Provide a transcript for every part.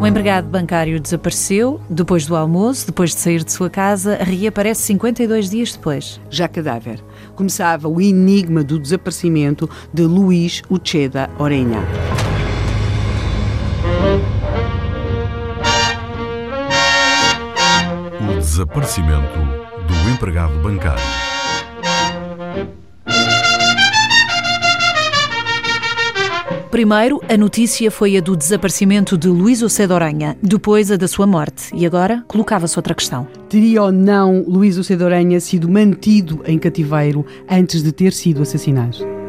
O empregado bancário desapareceu depois do almoço, depois de sair de sua casa, reaparece 52 dias depois. Já cadáver. Começava o enigma do desaparecimento de Luís Ucheda Orenha. O desaparecimento do empregado bancário. Primeiro, a notícia foi a do desaparecimento de Luís Ocedo Oranha, depois a da sua morte. E agora colocava-se outra questão. Teria ou não Luís Ocedo Oranha sido mantido em cativeiro antes de ter sido assassinado?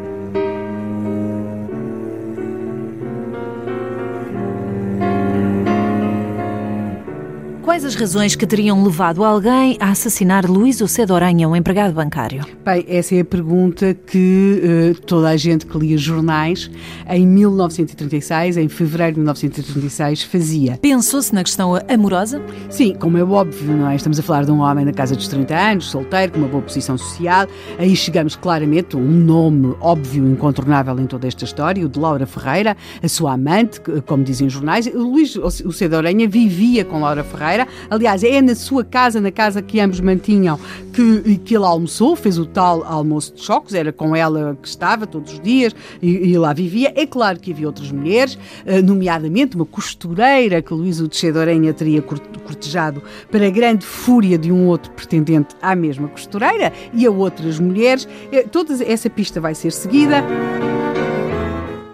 Quais as razões que teriam levado alguém a assassinar Luís Ocedo Oranha, um empregado bancário? Bem, essa é a pergunta que uh, toda a gente que lia jornais em 1936, em fevereiro de 1936, fazia. Pensou-se na questão amorosa? Sim, como é óbvio, não é? Estamos a falar de um homem na casa dos 30 anos, solteiro, com uma boa posição social. Aí chegamos claramente a um nome óbvio, incontornável em toda esta história, o de Laura Ferreira, a sua amante, como dizem os jornais. Luís Ocedo Oranha vivia com Laura Ferreira Aliás, é na sua casa, na casa que ambos mantinham, que, que ele almoçou, fez o tal almoço de choques, era com ela que estava todos os dias e, e lá vivia. É claro que havia outras mulheres, eh, nomeadamente uma costureira que Luís Utechê de Orenha teria cortejado para grande fúria de um outro pretendente à mesma costureira e a outras mulheres. Eh, toda essa pista vai ser seguida.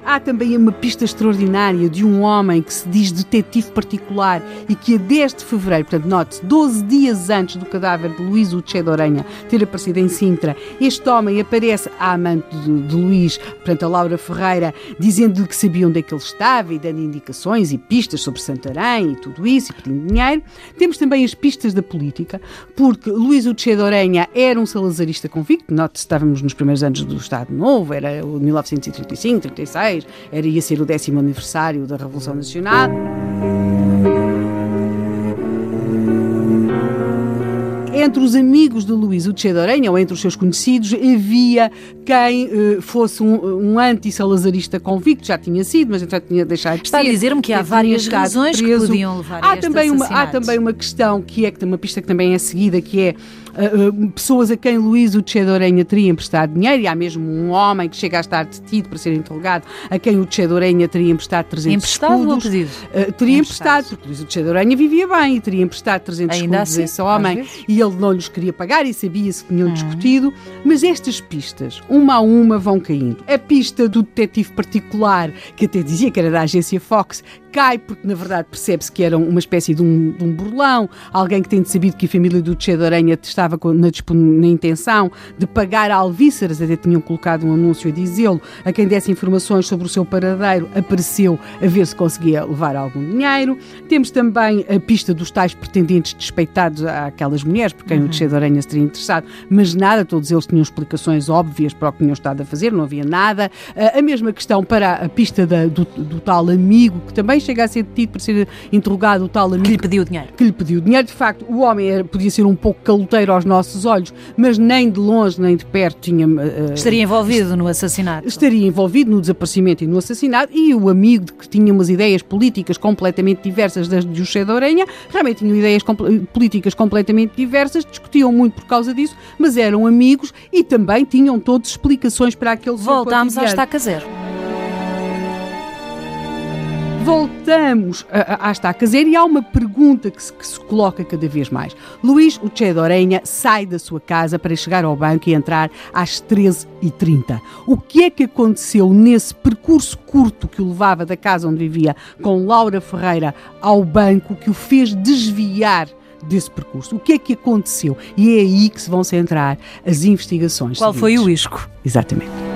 Há também uma pista extraordinária de um homem que se diz detetive particular e que a 10 de fevereiro, portanto, note 12 dias antes do cadáver de Luís Uche de Orenha ter aparecido em Sintra, este homem aparece à amante de, de Luís, portanto, a Laura Ferreira, dizendo que sabia onde é que ele estava e dando indicações e pistas sobre Santarém e tudo isso, e pedindo dinheiro. Temos também as pistas da política, porque Luís Uche de Orenha era um salazarista convicto, note estávamos nos primeiros anos do Estado Novo, era 1935, 36, era, ia ser o décimo aniversário da Revolução Nacional. Entre os amigos de Luís Uche de Orenha, ou entre os seus conhecidos, havia quem uh, fosse um, um anti-salazarista convicto, já tinha sido, mas já tinha deixado de Está ser. a dizer-me que há várias razões preso. que podiam levar há a também uma Há também uma questão, que é uma pista que também é seguida, que é uh, pessoas a quem Luís Uche de Orenha teria emprestado dinheiro, e há mesmo um homem que chega a estar detido para ser interrogado, a quem o Uche de Orenha teria emprestado 300 emprestado escudos. Ou pedido? Uh, teria emprestado. emprestado, porque Luís Uche de Orenha vivia bem e teria emprestado 300 Ainda escudos assim, a esse homem, e ele não lhes queria pagar e sabia-se que tinham uhum. discutido, mas estas pistas, uma a uma, vão caindo. A pista do detetive particular, que até dizia que era da agência Fox, cai porque na verdade percebe-se que era uma espécie de um, de um burlão, alguém que tem sabido que a família do Che de Aranha estava na, na intenção de pagar alvíceras, até tinham colocado um anúncio a dizê-lo, a quem desse informações sobre o seu paradeiro, apareceu a ver se conseguia levar algum dinheiro. Temos também a pista dos tais pretendentes despeitados àquelas mulheres, por quem uhum. o Che de Aranha se teria interessado, mas nada, todos eles tinham explicações óbvias para o que tinham estado a fazer, não havia nada. A mesma questão para a pista da, do, do tal amigo, que também chega a ser detido por ser interrogado o tal amigo. Que lhe pediu dinheiro. Que lhe pediu dinheiro. De facto, o homem era, podia ser um pouco caloteiro aos nossos olhos, mas nem de longe nem de perto tinha. Uh, estaria envolvido no assassinato. Estaria envolvido no desaparecimento e no assassinato. E o amigo de que tinha umas ideias políticas completamente diversas das de José de Orenha, realmente tinham ideias políticas completamente diversas, discutiam muito por causa disso, mas eram amigos e também tinham todas explicações para aquele Voltámos à estaca zero voltamos à estaca zero e há uma pergunta que se, que se coloca cada vez mais. Luís Uche de Orenha sai da sua casa para chegar ao banco e entrar às 13h30. O que é que aconteceu nesse percurso curto que o levava da casa onde vivia com Laura Ferreira ao banco que o fez desviar desse percurso. O que é que aconteceu? E é aí que se vão centrar as investigações. Qual seguintes. foi o isco? Exatamente.